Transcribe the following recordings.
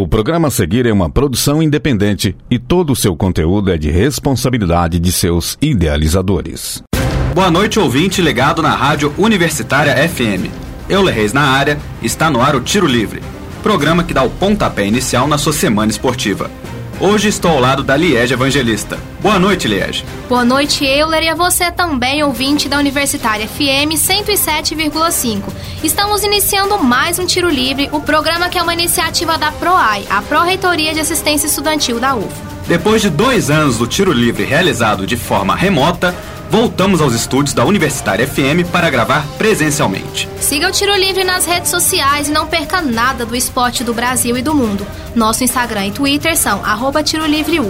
O programa a seguir é uma produção independente e todo o seu conteúdo é de responsabilidade de seus idealizadores. Boa noite, ouvinte ligado na Rádio Universitária FM. Euler Reis na área, está no ar o Tiro Livre, programa que dá o pontapé inicial na sua semana esportiva. Hoje estou ao lado da Liege Evangelista. Boa noite, Liege. Boa noite, Euler, e a você também, ouvinte da Universitária FM 107,5. Estamos iniciando mais um Tiro Livre, o programa que é uma iniciativa da PROAI, a Pró-Reitoria de Assistência Estudantil da UFA. Depois de dois anos do Tiro Livre realizado de forma remota, voltamos aos estúdios da Universitária FM para gravar presencialmente. Siga o Tiro Livre nas redes sociais e não perca nada do esporte do Brasil e do mundo. Nosso Instagram e Twitter são arroba Tiro Livre.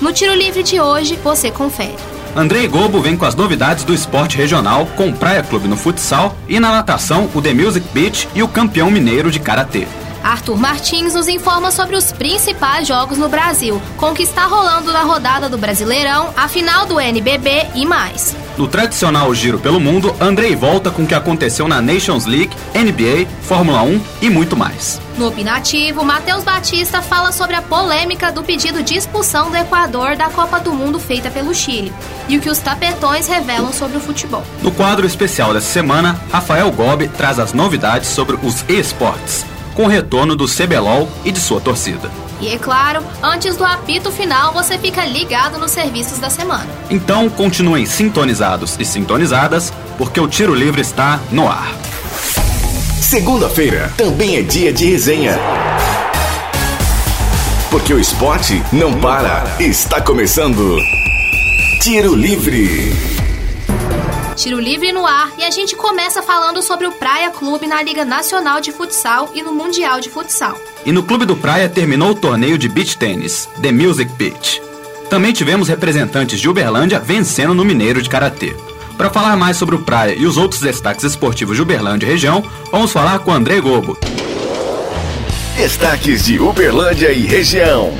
No Tiro Livre de hoje, você confere. Andrei Gobo vem com as novidades do esporte regional com o Praia Clube no futsal e na natação o The Music Beach e o campeão mineiro de karatê. Arthur Martins nos informa sobre os principais jogos no Brasil, com o que está rolando na rodada do Brasileirão, a final do NBB e mais. No tradicional Giro pelo Mundo, Andrei volta com o que aconteceu na Nations League, NBA, Fórmula 1 e muito mais. No Opinativo, Matheus Batista fala sobre a polêmica do pedido de expulsão do Equador da Copa do Mundo feita pelo Chile e o que os tapetões revelam sobre o futebol. No quadro especial dessa semana, Rafael Gobi traz as novidades sobre os esportes com o retorno do CBLOL e de sua torcida. E é claro, antes do apito final, você fica ligado nos serviços da semana. Então continuem sintonizados e sintonizadas, porque o Tiro Livre está no ar. Segunda-feira também é dia de resenha. Porque o esporte não para. Está começando. Tiro Livre. Tiro livre no ar e a gente começa falando sobre o Praia Clube na Liga Nacional de Futsal e no Mundial de Futsal. E no Clube do Praia terminou o torneio de beach tênis, The Music Beach. Também tivemos representantes de Uberlândia vencendo no Mineiro de Karatê. Para falar mais sobre o Praia e os outros destaques esportivos de Uberlândia e região, vamos falar com André Gobo. Destaques de Uberlândia e região.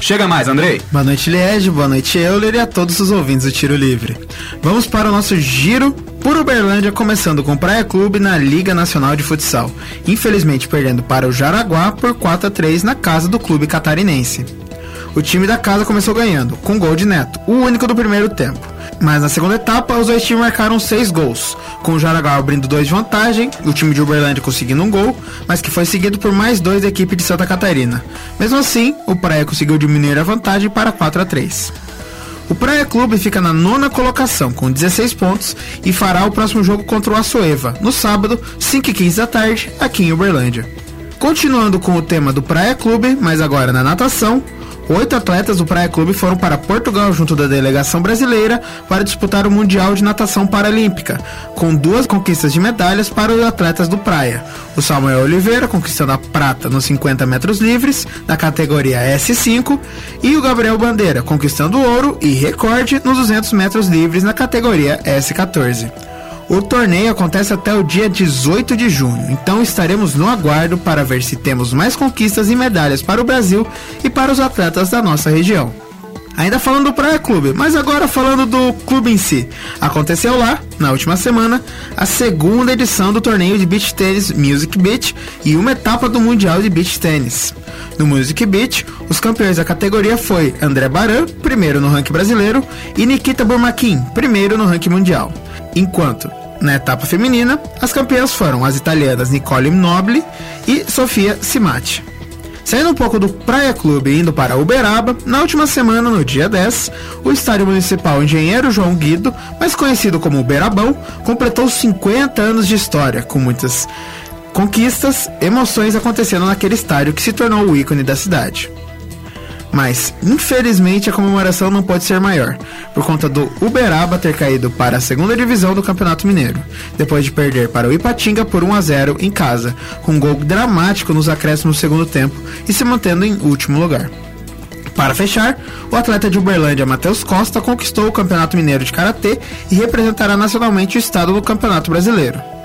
Chega mais, Andrei. Boa noite, Liege. Boa noite, Euler e a todos os ouvintes do Tiro Livre. Vamos para o nosso giro por Uberlândia, começando com Praia Clube na Liga Nacional de Futsal. Infelizmente perdendo para o Jaraguá por 4 a 3 na casa do clube catarinense. O time da casa começou ganhando, com gol de Neto, o único do primeiro tempo. Mas na segunda etapa, os dois times marcaram seis gols, com o Jaraguá abrindo dois de vantagem, o time de Uberlândia conseguindo um gol, mas que foi seguido por mais dois da equipe de Santa Catarina. Mesmo assim, o Praia conseguiu diminuir a vantagem para 4 a 3. O Praia Clube fica na nona colocação, com 16 pontos, e fará o próximo jogo contra o Açoeva, no sábado, 5h15 da tarde, aqui em Uberlândia. Continuando com o tema do Praia Clube, mas agora na natação, Oito atletas do Praia Clube foram para Portugal junto da delegação brasileira para disputar o Mundial de Natação Paralímpica, com duas conquistas de medalhas para os atletas do Praia. O Samuel Oliveira conquistando a prata nos 50 metros livres, na categoria S5, e o Gabriel Bandeira conquistando ouro e recorde nos 200 metros livres na categoria S14. O torneio acontece até o dia 18 de junho, então estaremos no aguardo para ver se temos mais conquistas e medalhas para o Brasil e para os atletas da nossa região. Ainda falando do Praia Clube, mas agora falando do clube em si. Aconteceu lá, na última semana, a segunda edição do torneio de beach tennis Music Beach e uma etapa do Mundial de Beach Tennis. No Music Beach, os campeões da categoria foi André Baran, primeiro no ranking brasileiro, e Nikita Burmakin, primeiro no ranking mundial enquanto na etapa feminina as campeãs foram as italianas Nicole Nobile e Sofia Simati. Saindo um pouco do Praia Clube e indo para Uberaba, na última semana, no dia 10, o Estádio Municipal Engenheiro João Guido, mais conhecido como Uberabão, completou 50 anos de história, com muitas conquistas, emoções acontecendo naquele estádio que se tornou o ícone da cidade. Mas, infelizmente, a comemoração não pode ser maior, por conta do Uberaba ter caído para a segunda divisão do Campeonato Mineiro, depois de perder para o Ipatinga por 1 a 0 em casa, com um gol dramático nos acréscimos do segundo tempo e se mantendo em último lugar. Para fechar, o atleta de Uberlândia Matheus Costa conquistou o Campeonato Mineiro de Karatê e representará nacionalmente o estado no Campeonato Brasileiro.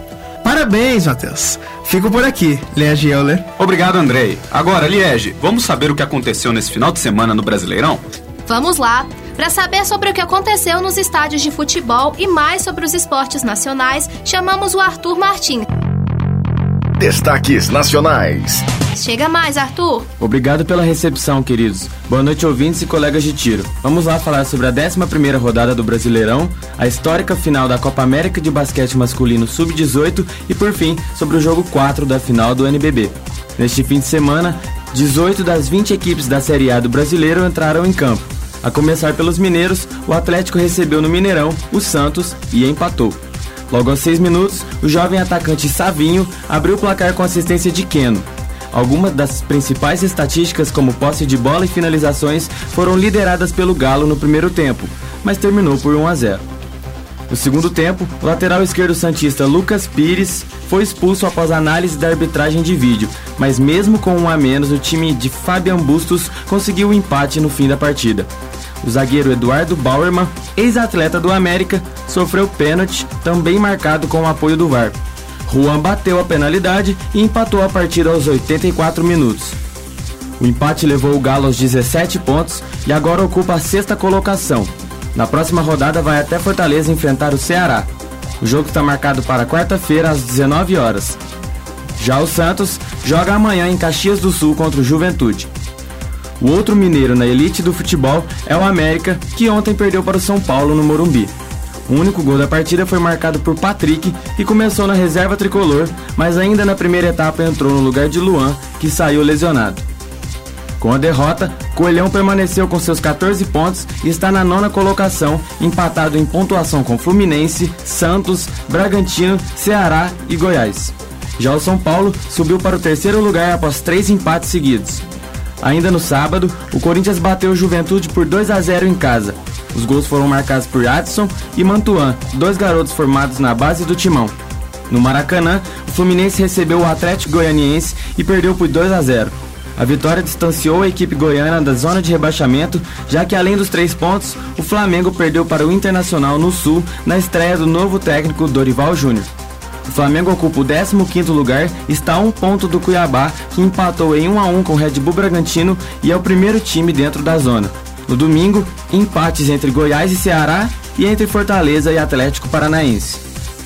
Parabéns, Matheus. Fico por aqui, Liege Euler. Obrigado, Andrei. Agora, Liege, vamos saber o que aconteceu nesse final de semana no Brasileirão? Vamos lá. Para saber sobre o que aconteceu nos estádios de futebol e mais sobre os esportes nacionais, chamamos o Arthur Martins. Destaques Nacionais. Chega mais, Arthur. Obrigado pela recepção, queridos. Boa noite, ouvintes e colegas de tiro. Vamos lá falar sobre a 11 rodada do Brasileirão, a histórica final da Copa América de Basquete Masculino Sub-18 e, por fim, sobre o jogo 4 da final do NBB. Neste fim de semana, 18 das 20 equipes da Série A do Brasileiro entraram em campo. A começar pelos mineiros, o Atlético recebeu no Mineirão o Santos e empatou. Logo aos seis minutos, o jovem atacante Savinho abriu o placar com assistência de Keno. Algumas das principais estatísticas, como posse de bola e finalizações, foram lideradas pelo Galo no primeiro tempo, mas terminou por 1 a 0. No segundo tempo, o lateral esquerdo santista Lucas Pires foi expulso após análise da arbitragem de vídeo, mas mesmo com um a menos, o time de Fabian Bustos conseguiu o um empate no fim da partida. O zagueiro Eduardo Bauerman, ex-atleta do América, sofreu pênalti, também marcado com o apoio do VAR. Juan bateu a penalidade e empatou a partida aos 84 minutos. O empate levou o Galo aos 17 pontos e agora ocupa a sexta colocação. Na próxima rodada vai até Fortaleza enfrentar o Ceará. O jogo está marcado para quarta-feira às 19 horas. Já o Santos joga amanhã em Caxias do Sul contra o Juventude. O outro mineiro na elite do futebol é o América, que ontem perdeu para o São Paulo no Morumbi. O único gol da partida foi marcado por Patrick, que começou na reserva tricolor, mas ainda na primeira etapa entrou no lugar de Luan, que saiu lesionado. Com a derrota, Coelhão permaneceu com seus 14 pontos e está na nona colocação, empatado em pontuação com Fluminense, Santos, Bragantino, Ceará e Goiás. Já o São Paulo subiu para o terceiro lugar após três empates seguidos. Ainda no sábado, o Corinthians bateu o Juventude por 2 a 0 em casa. Os gols foram marcados por Adson e Mantuan, dois garotos formados na base do timão. No Maracanã, o Fluminense recebeu o Atlético Goianiense e perdeu por 2 a 0. A vitória distanciou a equipe goiana da zona de rebaixamento, já que além dos três pontos, o Flamengo perdeu para o Internacional no Sul na estreia do novo técnico Dorival Júnior. O Flamengo ocupa o 15º lugar, está a um ponto do Cuiabá, que empatou em 1 a 1 com o Red Bull Bragantino e é o primeiro time dentro da zona. No domingo, empates entre Goiás e Ceará e entre Fortaleza e Atlético Paranaense.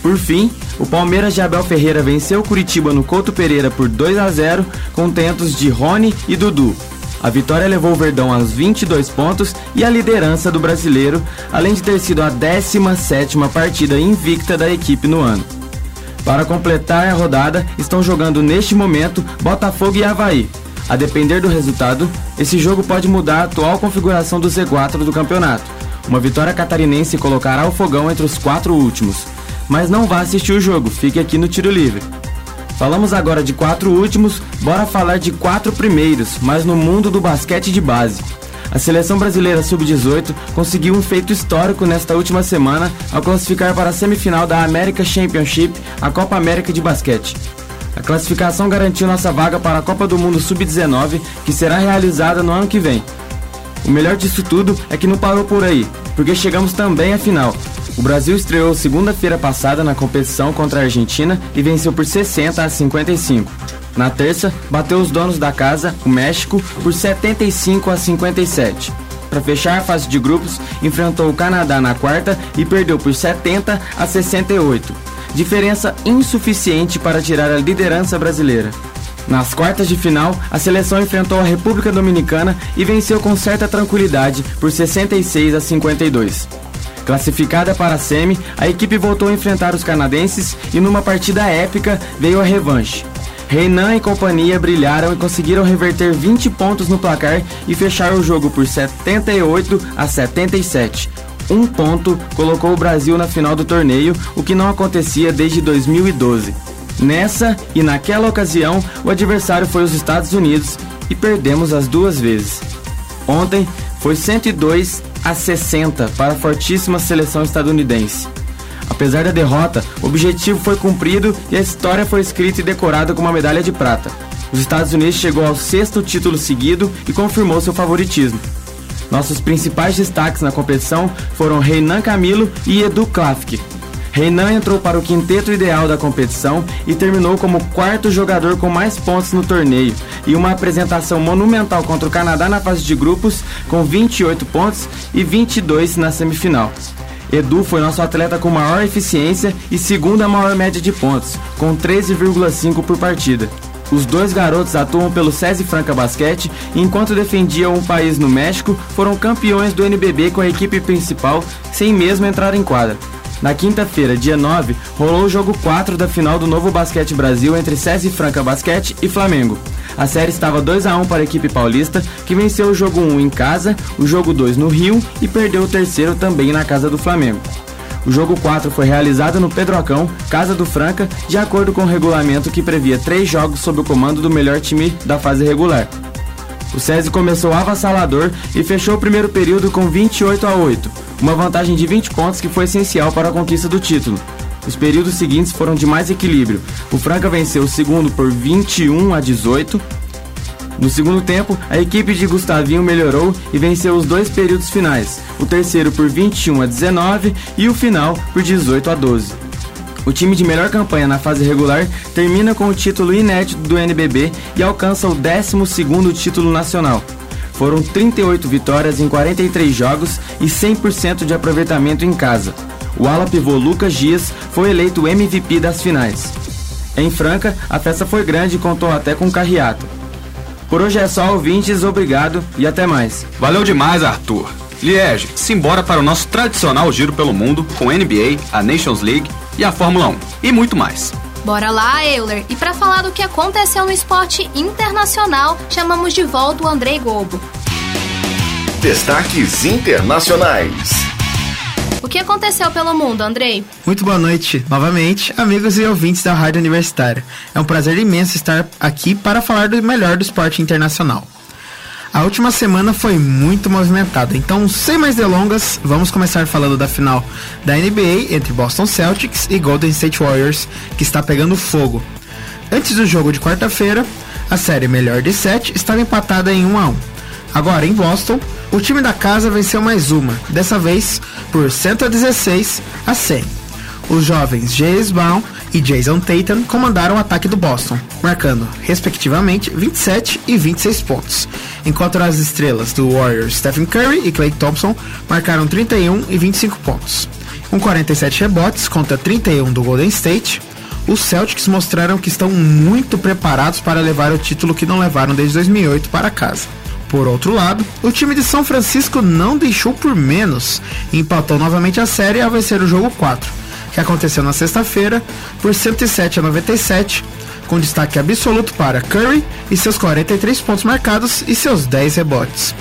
Por fim, o Palmeiras de Abel Ferreira venceu o Curitiba no Couto Pereira por 2 a 0 com tentos de Rony e Dudu. A vitória levou o Verdão aos 22 pontos e a liderança do brasileiro, além de ter sido a 17ª partida invicta da equipe no ano. Para completar a rodada, estão jogando neste momento Botafogo e Havaí. A depender do resultado, esse jogo pode mudar a atual configuração do Z4 do campeonato. Uma vitória catarinense colocará o fogão entre os quatro últimos. Mas não vá assistir o jogo, fique aqui no tiro livre. Falamos agora de quatro últimos, bora falar de quatro primeiros, mas no mundo do basquete de base. A seleção brasileira sub-18 conseguiu um feito histórico nesta última semana ao classificar para a semifinal da America Championship, a Copa América de Basquete. A classificação garantiu nossa vaga para a Copa do Mundo Sub-19, que será realizada no ano que vem. O melhor disso tudo é que não parou por aí, porque chegamos também à final. O Brasil estreou segunda-feira passada na competição contra a Argentina e venceu por 60 a 55. Na terça, bateu os donos da casa, o México, por 75 a 57. Para fechar a fase de grupos, enfrentou o Canadá na quarta e perdeu por 70 a 68. Diferença insuficiente para tirar a liderança brasileira. Nas quartas de final, a seleção enfrentou a República Dominicana e venceu com certa tranquilidade por 66 a 52. Classificada para a semi, a equipe voltou a enfrentar os canadenses e numa partida épica veio a revanche. Reinan e companhia brilharam e conseguiram reverter 20 pontos no placar e fechar o jogo por 78 a 77. Um ponto colocou o Brasil na final do torneio, o que não acontecia desde 2012. Nessa e naquela ocasião, o adversário foi os Estados Unidos e perdemos as duas vezes. Ontem foi 102 a 60 para a fortíssima seleção estadunidense. Apesar da derrota, o objetivo foi cumprido e a história foi escrita e decorada com uma medalha de prata. Os Estados Unidos chegou ao sexto título seguido e confirmou seu favoritismo. Nossos principais destaques na competição foram Reinan Camilo e Edu Klafke. Reinan entrou para o quinteto ideal da competição e terminou como quarto jogador com mais pontos no torneio, e uma apresentação monumental contra o Canadá na fase de grupos, com 28 pontos e 22 na semifinal. Edu foi nosso atleta com maior eficiência e segunda maior média de pontos, com 13,5 por partida. Os dois garotos atuam pelo SESI Franca Basquete e enquanto defendiam o país no México, foram campeões do NBB com a equipe principal, sem mesmo entrar em quadra. Na quinta-feira, dia 9, rolou o jogo 4 da final do Novo Basquete Brasil entre SESI Franca Basquete e Flamengo. A série estava 2 a 1 para a equipe paulista, que venceu o jogo 1 em casa, o jogo 2 no Rio e perdeu o terceiro também na casa do Flamengo. O jogo 4 foi realizado no Pedrocão, Casa do Franca, de acordo com o regulamento que previa três jogos sob o comando do melhor time da fase regular. O SESI começou avassalador e fechou o primeiro período com 28 a 8, uma vantagem de 20 pontos que foi essencial para a conquista do título. Os períodos seguintes foram de mais equilíbrio. O Franca venceu o segundo por 21 a 18, no segundo tempo, a equipe de Gustavinho melhorou e venceu os dois períodos finais, o terceiro por 21 a 19 e o final por 18 a 12. O time de melhor campanha na fase regular termina com o título inédito do NBB e alcança o 12º título nacional. Foram 38 vitórias em 43 jogos e 100% de aproveitamento em casa. O ala pivô Lucas Dias foi eleito MVP das finais. Em Franca, a festa foi grande e contou até com carreata. Por hoje é só, ouvintes, obrigado e até mais. Valeu demais, Arthur. Liege, simbora para o nosso tradicional giro pelo mundo com NBA, a Nations League e a Fórmula 1 e muito mais. Bora lá, Euler. E para falar do que aconteceu no esporte internacional, chamamos de volta o Andrei Gobo. Destaques internacionais. O que aconteceu pelo mundo, Andrei? Muito boa noite, novamente, amigos e ouvintes da Rádio Universitária. É um prazer imenso estar aqui para falar do melhor do esporte internacional. A última semana foi muito movimentada, então, sem mais delongas, vamos começar falando da final da NBA entre Boston Celtics e Golden State Warriors, que está pegando fogo. Antes do jogo de quarta-feira, a série melhor de 7 estava empatada em 1 a 1. Agora, em Boston, o time da casa venceu mais uma, dessa vez por 116 a 100. Os jovens James Brown e Jason Tatum comandaram o ataque do Boston, marcando, respectivamente, 27 e 26 pontos, enquanto as estrelas do Warriors Stephen Curry e Klay Thompson marcaram 31 e 25 pontos. Com 47 rebotes contra 31 do Golden State, os Celtics mostraram que estão muito preparados para levar o título que não levaram desde 2008 para casa. Por outro lado, o time de São Francisco não deixou por menos empatou novamente a série ao vencer o jogo 4, que aconteceu na sexta-feira por 107 a 97, com destaque absoluto para Curry e seus 43 pontos marcados e seus 10 rebotes.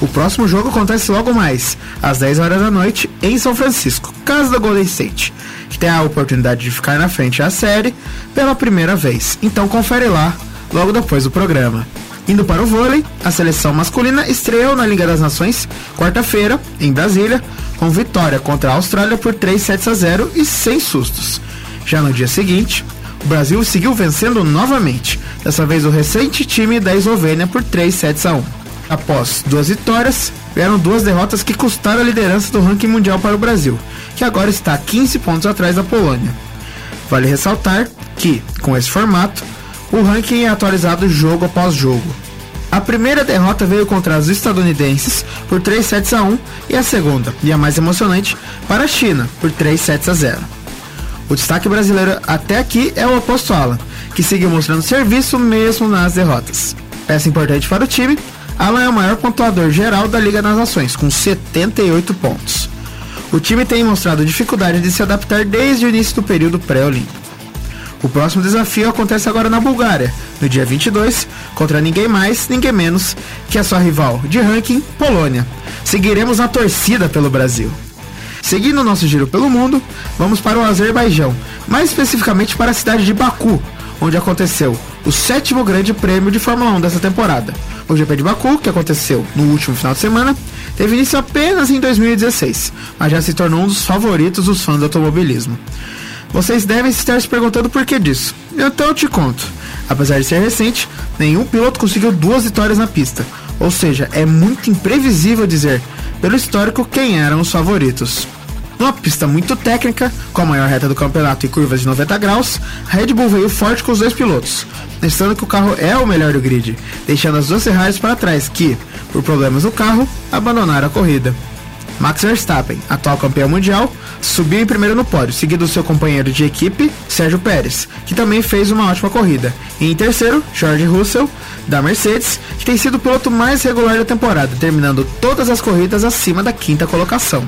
O próximo jogo acontece logo mais, às 10 horas da noite, em São Francisco, casa da Golden State, que tem a oportunidade de ficar na frente da série pela primeira vez. Então confere lá, logo depois do programa. Indo para o vôlei, a seleção masculina estreou na Liga das Nações quarta-feira, em Brasília, com vitória contra a Austrália por 3 sets a 0 e sem sustos. Já no dia seguinte, o Brasil seguiu vencendo novamente, dessa vez o recente time da Eslovênia por 3 sets a 1. Após duas vitórias, vieram duas derrotas que custaram a liderança do ranking mundial para o Brasil, que agora está 15 pontos atrás da Polônia. Vale ressaltar que, com esse formato, o ranking é atualizado jogo após jogo. A primeira derrota veio contra os estadunidenses por 3 sets a 1 e a segunda, e a mais emocionante, para a China por 3 sets a 0. O destaque brasileiro até aqui é o Aposto Alan, que seguiu mostrando serviço mesmo nas derrotas. Peça importante para o time, Alan é o maior pontuador geral da Liga das Nações, com 78 pontos. O time tem mostrado dificuldade de se adaptar desde o início do período pré-olímpico. O próximo desafio acontece agora na Bulgária, no dia 22, contra ninguém mais, ninguém menos que a sua rival de ranking, Polônia. Seguiremos na torcida pelo Brasil. Seguindo nosso giro pelo mundo, vamos para o Azerbaijão, mais especificamente para a cidade de Baku, onde aconteceu o sétimo grande prêmio de Fórmula 1 dessa temporada. O GP de Baku, que aconteceu no último final de semana, teve início apenas em 2016, mas já se tornou um dos favoritos dos fãs do automobilismo. Vocês devem estar se perguntando por que disso. Então eu te conto. Apesar de ser recente, nenhum piloto conseguiu duas vitórias na pista. Ou seja, é muito imprevisível dizer, pelo histórico, quem eram os favoritos. Numa pista muito técnica, com a maior reta do campeonato e curvas de 90 graus, a Red Bull veio forte com os dois pilotos, mostrando que o carro é o melhor do grid, deixando as duas Ferraris para trás que, por problemas no carro, abandonaram a corrida. Max Verstappen, atual campeão mundial, subiu em primeiro no pódio, seguido do seu companheiro de equipe, Sérgio Pérez, que também fez uma ótima corrida. E em terceiro, George Russell, da Mercedes, que tem sido o piloto mais regular da temporada, terminando todas as corridas acima da quinta colocação.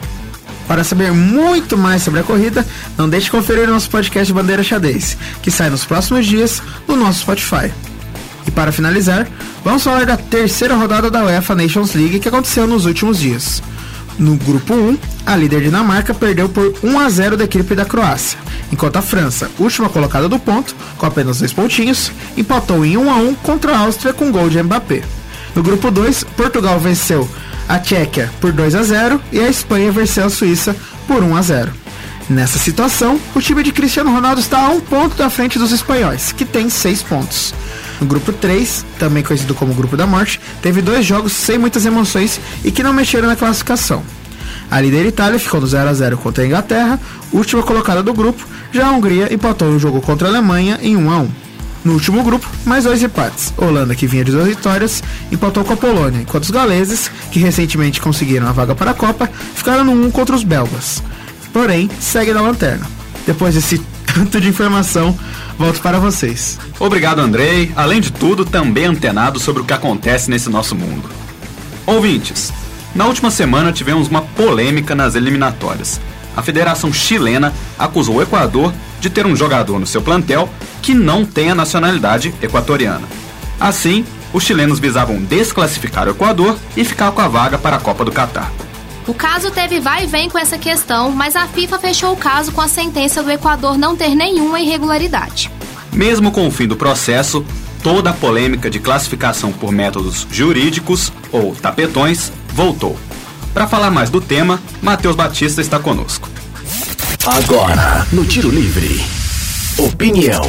Para saber muito mais sobre a corrida, não deixe de conferir nosso podcast Bandeira Xadez, que sai nos próximos dias no nosso Spotify. E para finalizar, vamos falar da terceira rodada da UEFA Nations League que aconteceu nos últimos dias. No grupo 1, a líder Dinamarca perdeu por 1 a 0 da equipe da Croácia, enquanto a França, última colocada do ponto, com apenas dois pontinhos, empatou em 1 a 1 contra a Áustria com gol de Mbappé. No grupo 2, Portugal venceu a Tchequia por 2 a 0 e a Espanha venceu a Suíça por 1 a 0. Nessa situação, o time de Cristiano Ronaldo está a um ponto da frente dos espanhóis, que tem seis pontos. No grupo 3, também conhecido como Grupo da Morte, teve dois jogos sem muitas emoções e que não mexeram na classificação. A líder Itália ficou no 0 a 0 contra a Inglaterra, última colocada do grupo, já a Hungria empatou no jogo contra a Alemanha em 1 a 1. No último grupo, mais dois empates. Holanda, que vinha de duas vitórias, empatou com a Polônia, enquanto os galeses, que recentemente conseguiram a vaga para a Copa, ficaram no 1 contra os belgas. Porém, segue na lanterna. Depois desse tanto de informação, volto para vocês. Obrigado, Andrei. Além de tudo, também antenado sobre o que acontece nesse nosso mundo. Ouvintes, na última semana tivemos uma polêmica nas eliminatórias. A Federação Chilena acusou o Equador de ter um jogador no seu plantel que não tem a nacionalidade equatoriana. Assim, os chilenos visavam desclassificar o Equador e ficar com a vaga para a Copa do Catar. O caso teve vai e vem com essa questão, mas a FIFA fechou o caso com a sentença do Equador não ter nenhuma irregularidade. Mesmo com o fim do processo, toda a polêmica de classificação por métodos jurídicos ou tapetões voltou. Para falar mais do tema, Matheus Batista está conosco. Agora, no Tiro Livre. Opinião.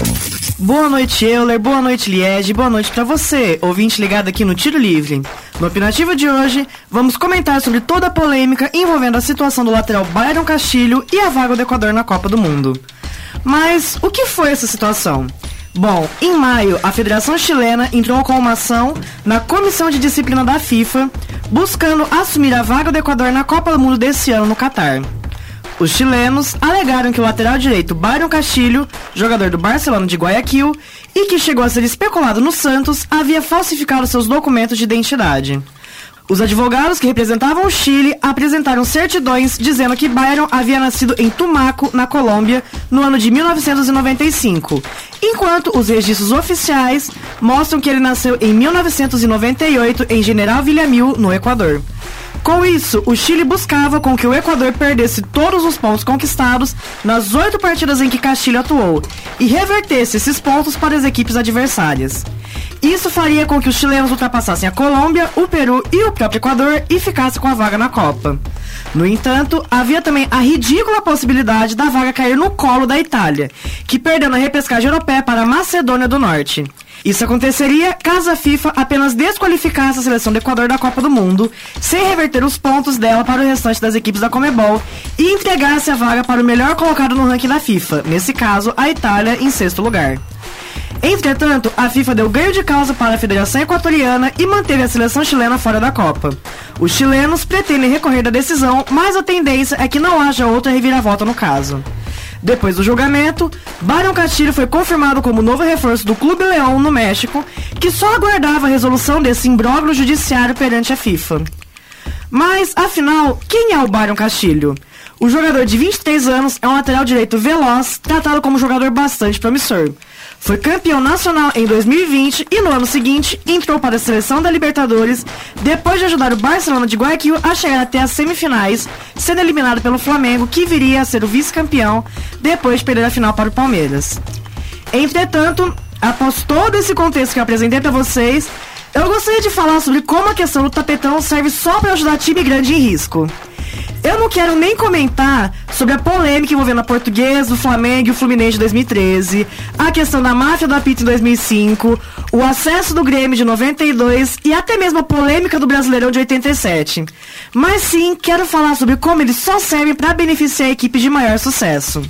Boa noite, Euler. Boa noite, Liege. Boa noite para você, ouvinte ligado aqui no Tiro Livre. No opinativo de hoje, vamos comentar sobre toda a polêmica envolvendo a situação do lateral Byron Castilho e a vaga do Equador na Copa do Mundo. Mas o que foi essa situação? Bom, em maio, a Federação Chilena entrou com uma ação na Comissão de Disciplina da FIFA, buscando assumir a vaga do Equador na Copa do Mundo desse ano no Catar. Os chilenos alegaram que o lateral direito Byron Castilho, jogador do Barcelona de Guayaquil, e que chegou a ser especulado no Santos, havia falsificado seus documentos de identidade. Os advogados que representavam o Chile apresentaram certidões dizendo que Byron havia nascido em Tumaco, na Colômbia, no ano de 1995, enquanto os registros oficiais mostram que ele nasceu em 1998 em General Villamil, no Equador. Com isso, o Chile buscava com que o Equador perdesse todos os pontos conquistados nas oito partidas em que Castilho atuou e revertesse esses pontos para as equipes adversárias. Isso faria com que os chilenos ultrapassassem a Colômbia, o Peru e o próprio Equador e ficassem com a vaga na Copa. No entanto, havia também a ridícula possibilidade da vaga cair no colo da Itália, que perdeu na repescagem europeia para a Macedônia do Norte. Isso aconteceria caso a FIFA apenas desqualificasse a seleção do Equador da Copa do Mundo, sem reverter os pontos dela para o restante das equipes da Comebol e entregasse a vaga para o melhor colocado no ranking da FIFA, nesse caso, a Itália, em sexto lugar. Entretanto, a FIFA deu ganho de causa para a Federação Equatoriana e manteve a seleção chilena fora da Copa. Os chilenos pretendem recorrer da decisão, mas a tendência é que não haja outra reviravolta no caso. Depois do julgamento, Byron Castilho foi confirmado como novo reforço do Clube Leão no México, que só aguardava a resolução desse imbróglio judiciário perante a FIFA. Mas, afinal, quem é o Byron Castilho? O jogador de 23 anos é um lateral direito veloz, tratado como jogador bastante promissor. Foi campeão nacional em 2020 e no ano seguinte entrou para a seleção da Libertadores depois de ajudar o Barcelona de Guayaquil a chegar até as semifinais, sendo eliminado pelo Flamengo, que viria a ser o vice-campeão depois de perder a final para o Palmeiras. Entretanto, após todo esse contexto que eu apresentei para vocês, eu gostaria de falar sobre como a questão do tapetão serve só para ajudar time grande em risco. Eu não quero nem comentar sobre a polêmica envolvendo a Portuguesa, o Flamengo e o Fluminense de 2013, a questão da máfia da pizza em 2005, o acesso do Grêmio de 92 e até mesmo a polêmica do Brasileirão de 87. Mas sim, quero falar sobre como eles só servem para beneficiar a equipe de maior sucesso.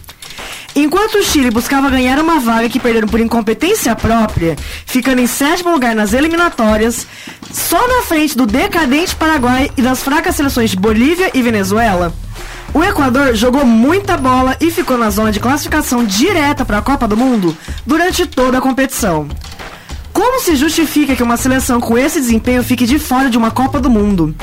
Enquanto o Chile buscava ganhar uma vaga que perderam por incompetência própria, ficando em sétimo lugar nas eliminatórias, só na frente do decadente Paraguai e das fracas seleções de Bolívia e Venezuela. O Equador jogou muita bola e ficou na zona de classificação direta para a Copa do Mundo durante toda a competição. Como se justifica que uma seleção com esse desempenho fique de fora de uma Copa do Mundo?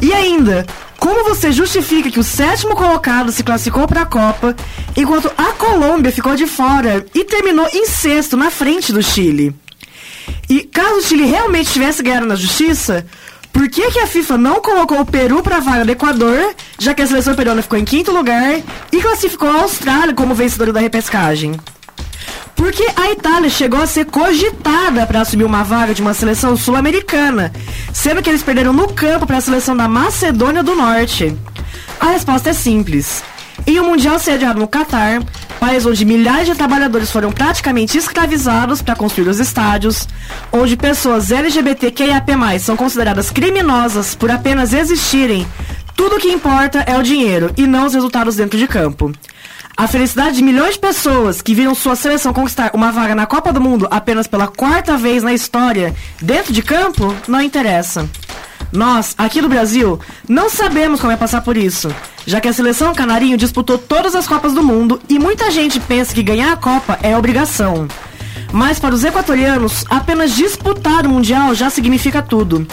E ainda, como você justifica que o sétimo colocado se classificou para a Copa, enquanto a Colômbia ficou de fora e terminou em sexto na frente do Chile? E caso o Chile realmente tivesse ganhado na justiça, por que, que a FIFA não colocou o Peru para a vaga do Equador, já que a seleção peruana ficou em quinto lugar, e classificou a Austrália como vencedora da repescagem? Porque a Itália chegou a ser cogitada para assumir uma vaga de uma seleção sul-americana, sendo que eles perderam no campo para a seleção da Macedônia do Norte. A resposta é simples. Em um mundial sediado no Catar, país onde milhares de trabalhadores foram praticamente escravizados para construir os estádios, onde pessoas LGBTQIAP+, são consideradas criminosas por apenas existirem, tudo o que importa é o dinheiro e não os resultados dentro de campo. A felicidade de milhões de pessoas que viram sua seleção conquistar uma vaga na Copa do Mundo apenas pela quarta vez na história, dentro de campo, não interessa. Nós, aqui no Brasil, não sabemos como é passar por isso, já que a seleção canarinho disputou todas as Copas do Mundo e muita gente pensa que ganhar a Copa é obrigação. Mas para os equatorianos, apenas disputar o Mundial já significa tudo.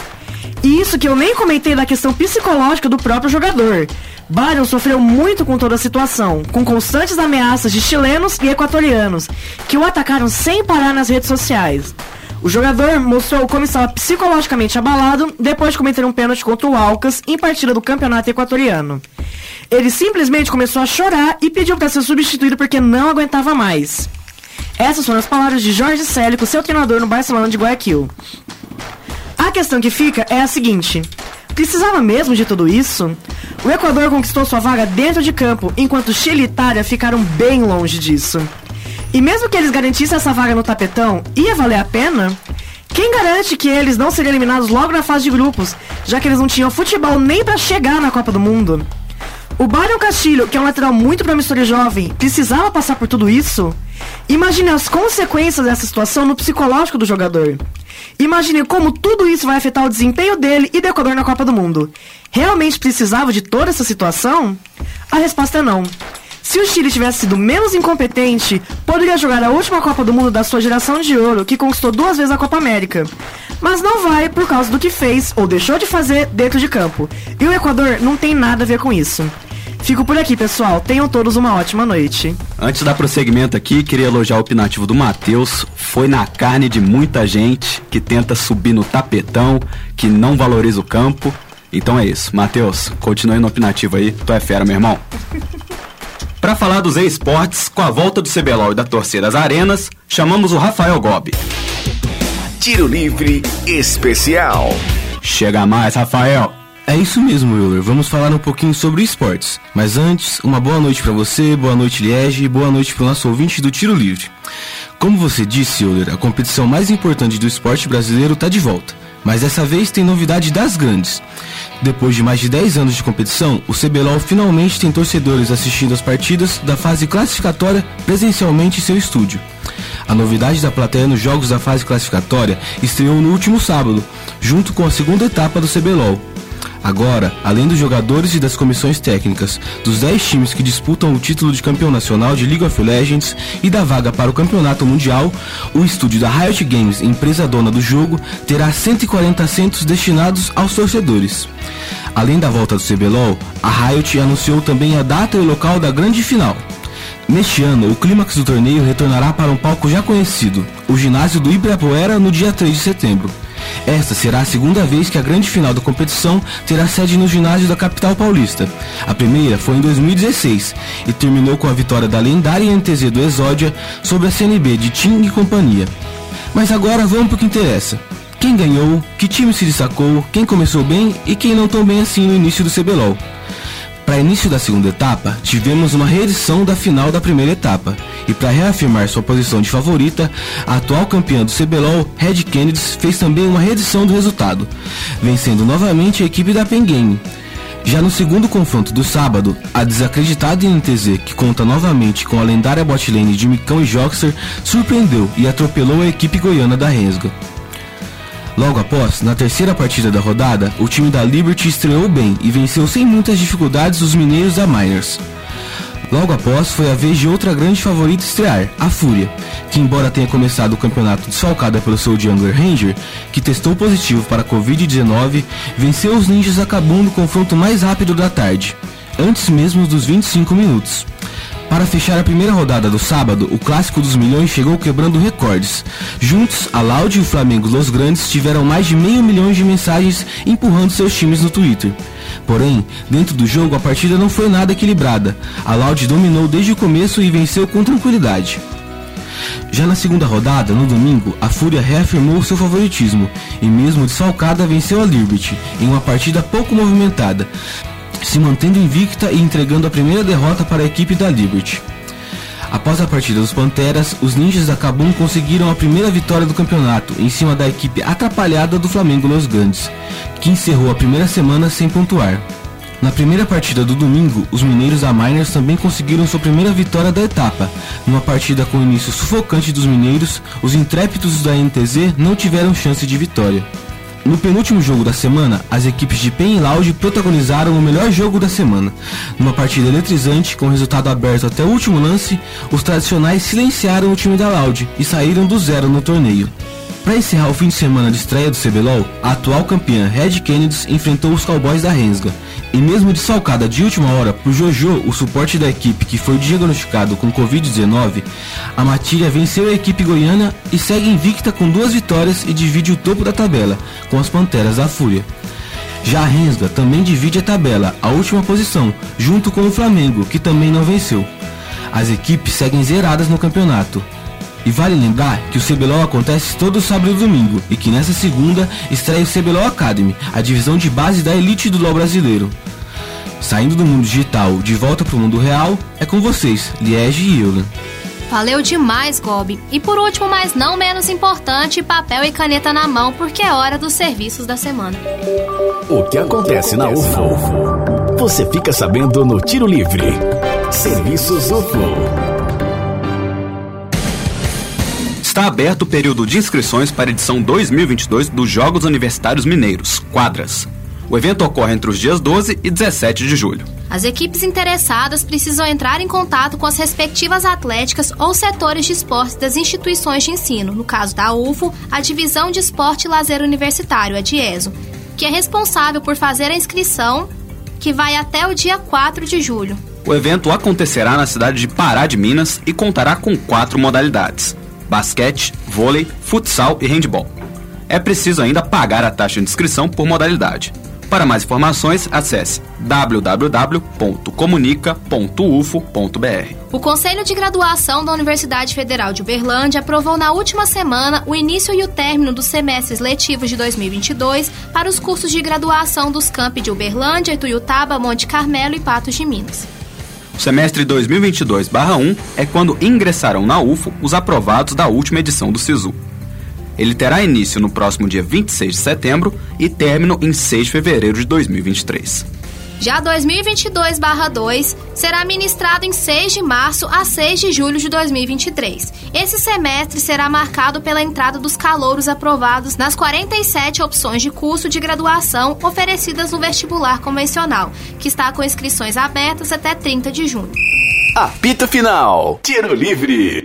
E isso que eu nem comentei da questão psicológica do próprio jogador. Byron sofreu muito com toda a situação, com constantes ameaças de chilenos e equatorianos, que o atacaram sem parar nas redes sociais. O jogador mostrou como estava psicologicamente abalado depois de cometer um pênalti contra o Alcas em partida do campeonato equatoriano. Ele simplesmente começou a chorar e pediu para ser substituído porque não aguentava mais. Essas foram as palavras de Jorge Célico, seu treinador no Barcelona de Guayaquil. A questão que fica é a seguinte: precisava mesmo de tudo isso? O Equador conquistou sua vaga dentro de campo, enquanto Chile e Itália ficaram bem longe disso. E mesmo que eles garantissem essa vaga no tapetão, ia valer a pena? Quem garante que eles não seriam eliminados logo na fase de grupos, já que eles não tinham futebol nem para chegar na Copa do Mundo? O Byron Castilho, que é um lateral muito promissor e jovem, precisava passar por tudo isso? Imagine as consequências dessa situação no psicológico do jogador. Imagine como tudo isso vai afetar o desempenho dele e Equador na Copa do Mundo. Realmente precisava de toda essa situação? A resposta é não. Se o Chile tivesse sido menos incompetente, poderia jogar a última Copa do Mundo da sua geração de ouro, que conquistou duas vezes a Copa América. Mas não vai por causa do que fez ou deixou de fazer dentro de campo. E o Equador não tem nada a ver com isso. Fico por aqui, pessoal. Tenham todos uma ótima noite. Antes de dar prosseguimento aqui, queria elogiar o opinativo do Matheus. Foi na carne de muita gente que tenta subir no tapetão, que não valoriza o campo. Então é isso. Matheus, continue no opinativo aí. Tu é fera, meu irmão. Para falar dos esportes, com a volta do CBLOL e da torcida às arenas, chamamos o Rafael Gobi. Tiro Livre Especial. Chega mais, Rafael. É isso mesmo, Euler. Vamos falar um pouquinho sobre esportes. Mas antes, uma boa noite para você, boa noite, Liege, e boa noite para o nosso ouvinte do Tiro Livre. Como você disse, Euler, a competição mais importante do esporte brasileiro está de volta. Mas dessa vez tem novidade das grandes. Depois de mais de 10 anos de competição, o CBLOL finalmente tem torcedores assistindo as partidas da fase classificatória presencialmente em seu estúdio. A novidade da plateia nos jogos da fase classificatória estreou no último sábado, junto com a segunda etapa do CBLOL. Agora, além dos jogadores e das comissões técnicas dos 10 times que disputam o título de campeão nacional de League of Legends e da vaga para o campeonato mundial, o estúdio da Riot Games, empresa dona do jogo, terá 140 assentos destinados aos torcedores. Além da volta do CBLOL, a Riot anunciou também a data e o local da grande final. Neste ano, o clímax do torneio retornará para um palco já conhecido, o ginásio do Ibirapuera, no dia 3 de setembro. Esta será a segunda vez que a grande final da competição terá sede no ginásio da capital paulista. A primeira foi em 2016 e terminou com a vitória da lendária NTZ do Exódia sobre a CNB de Tim e companhia. Mas agora vamos para o que interessa. Quem ganhou, que time se destacou, quem começou bem e quem não tão bem assim no início do CBLOL. Para início da segunda etapa, tivemos uma reedição da final da primeira etapa. E para reafirmar sua posição de favorita, a atual campeã do CBLOL, Red Kennedy, fez também uma reedição do resultado, vencendo novamente a equipe da Pen Game. Já no segundo confronto do sábado, a desacreditada NTZ, que conta novamente com a lendária botlane de Micão e Joxer, surpreendeu e atropelou a equipe goiana da Resga. Logo após, na terceira partida da rodada, o time da Liberty estreou bem e venceu sem muitas dificuldades os mineiros da Miners. Logo após, foi a vez de outra grande favorita estrear, a Fúria, que embora tenha começado o campeonato desfalcada pelo seu Jungler Ranger, que testou positivo para a Covid-19, venceu os ninjas acabando o confronto mais rápido da tarde, antes mesmo dos 25 minutos. Para fechar a primeira rodada do sábado, o Clássico dos Milhões chegou quebrando recordes. Juntos, a Loud e o Flamengo Los Grandes tiveram mais de meio milhão de mensagens empurrando seus times no Twitter. Porém, dentro do jogo a partida não foi nada equilibrada. A Loud dominou desde o começo e venceu com tranquilidade. Já na segunda rodada, no domingo, a Fúria reafirmou seu favoritismo e mesmo desfalcada venceu a Liberty em uma partida pouco movimentada, se mantendo invicta e entregando a primeira derrota para a equipe da Liberty. Após a partida dos Panteras, os ninjas da Kabum conseguiram a primeira vitória do campeonato em cima da equipe atrapalhada do Flamengo Los Grandes, que encerrou a primeira semana sem pontuar. Na primeira partida do domingo, os mineiros da Miners também conseguiram sua primeira vitória da etapa. Numa partida com início sufocante dos mineiros, os intrépidos da NTZ não tiveram chance de vitória. No penúltimo jogo da semana, as equipes de PEN e Loud protagonizaram o melhor jogo da semana. Numa partida eletrizante, com resultado aberto até o último lance, os tradicionais silenciaram o time da Loud e saíram do zero no torneio. Para encerrar o fim de semana de estreia do CBLOL, a atual campeã Red Kennedy enfrentou os Cowboys da Rensga. E mesmo de salcada de última hora por Jojo, o suporte da equipe que foi diagnosticado com Covid-19, a Matilha venceu a equipe goiana e segue invicta com duas vitórias e divide o topo da tabela com as Panteras da Fúria. Já a Rensga também divide a tabela, a última posição, junto com o Flamengo, que também não venceu. As equipes seguem zeradas no campeonato. E vale lembrar que o CBLOL acontece todo sábado e domingo e que nessa segunda estreia o CBLOL Academy, a divisão de base da elite do LoL brasileiro. Saindo do mundo digital de volta para o mundo real, é com vocês, Liege e Euler. Valeu demais, Gobi. E por último, mas não menos importante, papel e caneta na mão, porque é hora dos serviços da semana. O que acontece na UFO? Você fica sabendo no Tiro Livre. Serviços UFO. Está aberto o período de inscrições para a edição 2022 dos Jogos Universitários Mineiros, Quadras. O evento ocorre entre os dias 12 e 17 de julho. As equipes interessadas precisam entrar em contato com as respectivas atléticas ou setores de esportes das instituições de ensino, no caso da UFO, a Divisão de Esporte e Lazer Universitário, a DIESO, que é responsável por fazer a inscrição, que vai até o dia 4 de julho. O evento acontecerá na cidade de Pará de Minas e contará com quatro modalidades: basquete, vôlei, futsal e handball. É preciso ainda pagar a taxa de inscrição por modalidade. Para mais informações, acesse www.comunica.ufo.br. O Conselho de Graduação da Universidade Federal de Uberlândia aprovou na última semana o início e o término dos semestres letivos de 2022 para os cursos de graduação dos campi de Uberlândia, Ituiutaba, Monte Carmelo e Patos de Minas. O semestre 2022-1 é quando ingressarão na UFO os aprovados da última edição do SISU. Ele terá início no próximo dia 26 de setembro e término em 6 de fevereiro de 2023. Já 2022-2 será ministrado em 6 de março a 6 de julho de 2023. Esse semestre será marcado pela entrada dos calouros aprovados nas 47 opções de curso de graduação oferecidas no vestibular convencional, que está com inscrições abertas até 30 de junho. Apito Final. Tiro Livre.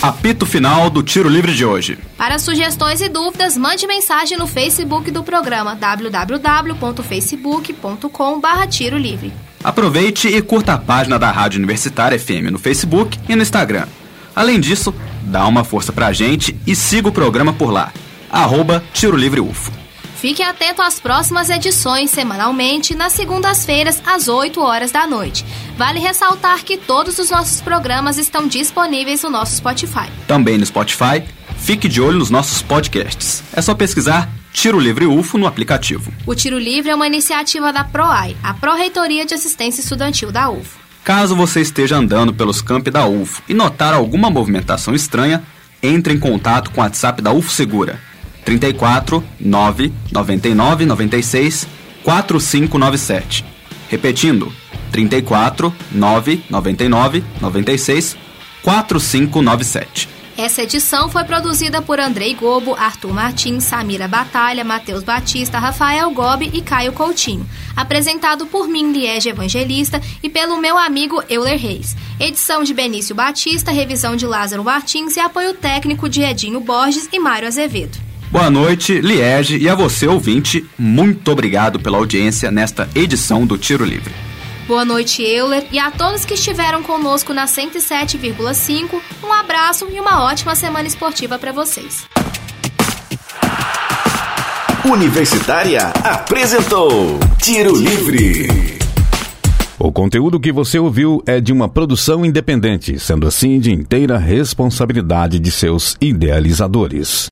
Apito final do Tiro Livre de hoje. Para sugestões e dúvidas, mande mensagem no Facebook do programa www.facebook.com.br Tiro Livre. Aproveite e curta a página da Rádio Universitária FM no Facebook e no Instagram. Além disso, dá uma força pra gente e siga o programa por lá. Arroba Tiro Livre UFO. Fique atento às próximas edições semanalmente nas segundas-feiras às 8 horas da noite. Vale ressaltar que todos os nossos programas estão disponíveis no nosso Spotify. Também no Spotify, fique de olho nos nossos podcasts. É só pesquisar Tiro Livre UFO no aplicativo. O Tiro Livre é uma iniciativa da PROAI, a Pró-Reitoria de Assistência Estudantil da UFO. Caso você esteja andando pelos campi da UFO e notar alguma movimentação estranha, entre em contato com o WhatsApp da UFO Segura 34 9 99 96 4597. Repetindo, 34 9 99 96 4597. Essa edição foi produzida por Andrei Gobo, Arthur Martins, Samira Batalha, Matheus Batista, Rafael Gobi e Caio Coutinho. Apresentado por mim, Liege Evangelista, e pelo meu amigo Euler Reis. Edição de Benício Batista, revisão de Lázaro Martins e apoio técnico de Edinho Borges e Mário Azevedo. Boa noite, Liege, e a você, ouvinte, muito obrigado pela audiência nesta edição do Tiro Livre. Boa noite, Euler, e a todos que estiveram conosco na 107,5, um abraço e uma ótima semana esportiva para vocês. Universitária apresentou Tiro Livre. O conteúdo que você ouviu é de uma produção independente, sendo assim de inteira responsabilidade de seus idealizadores.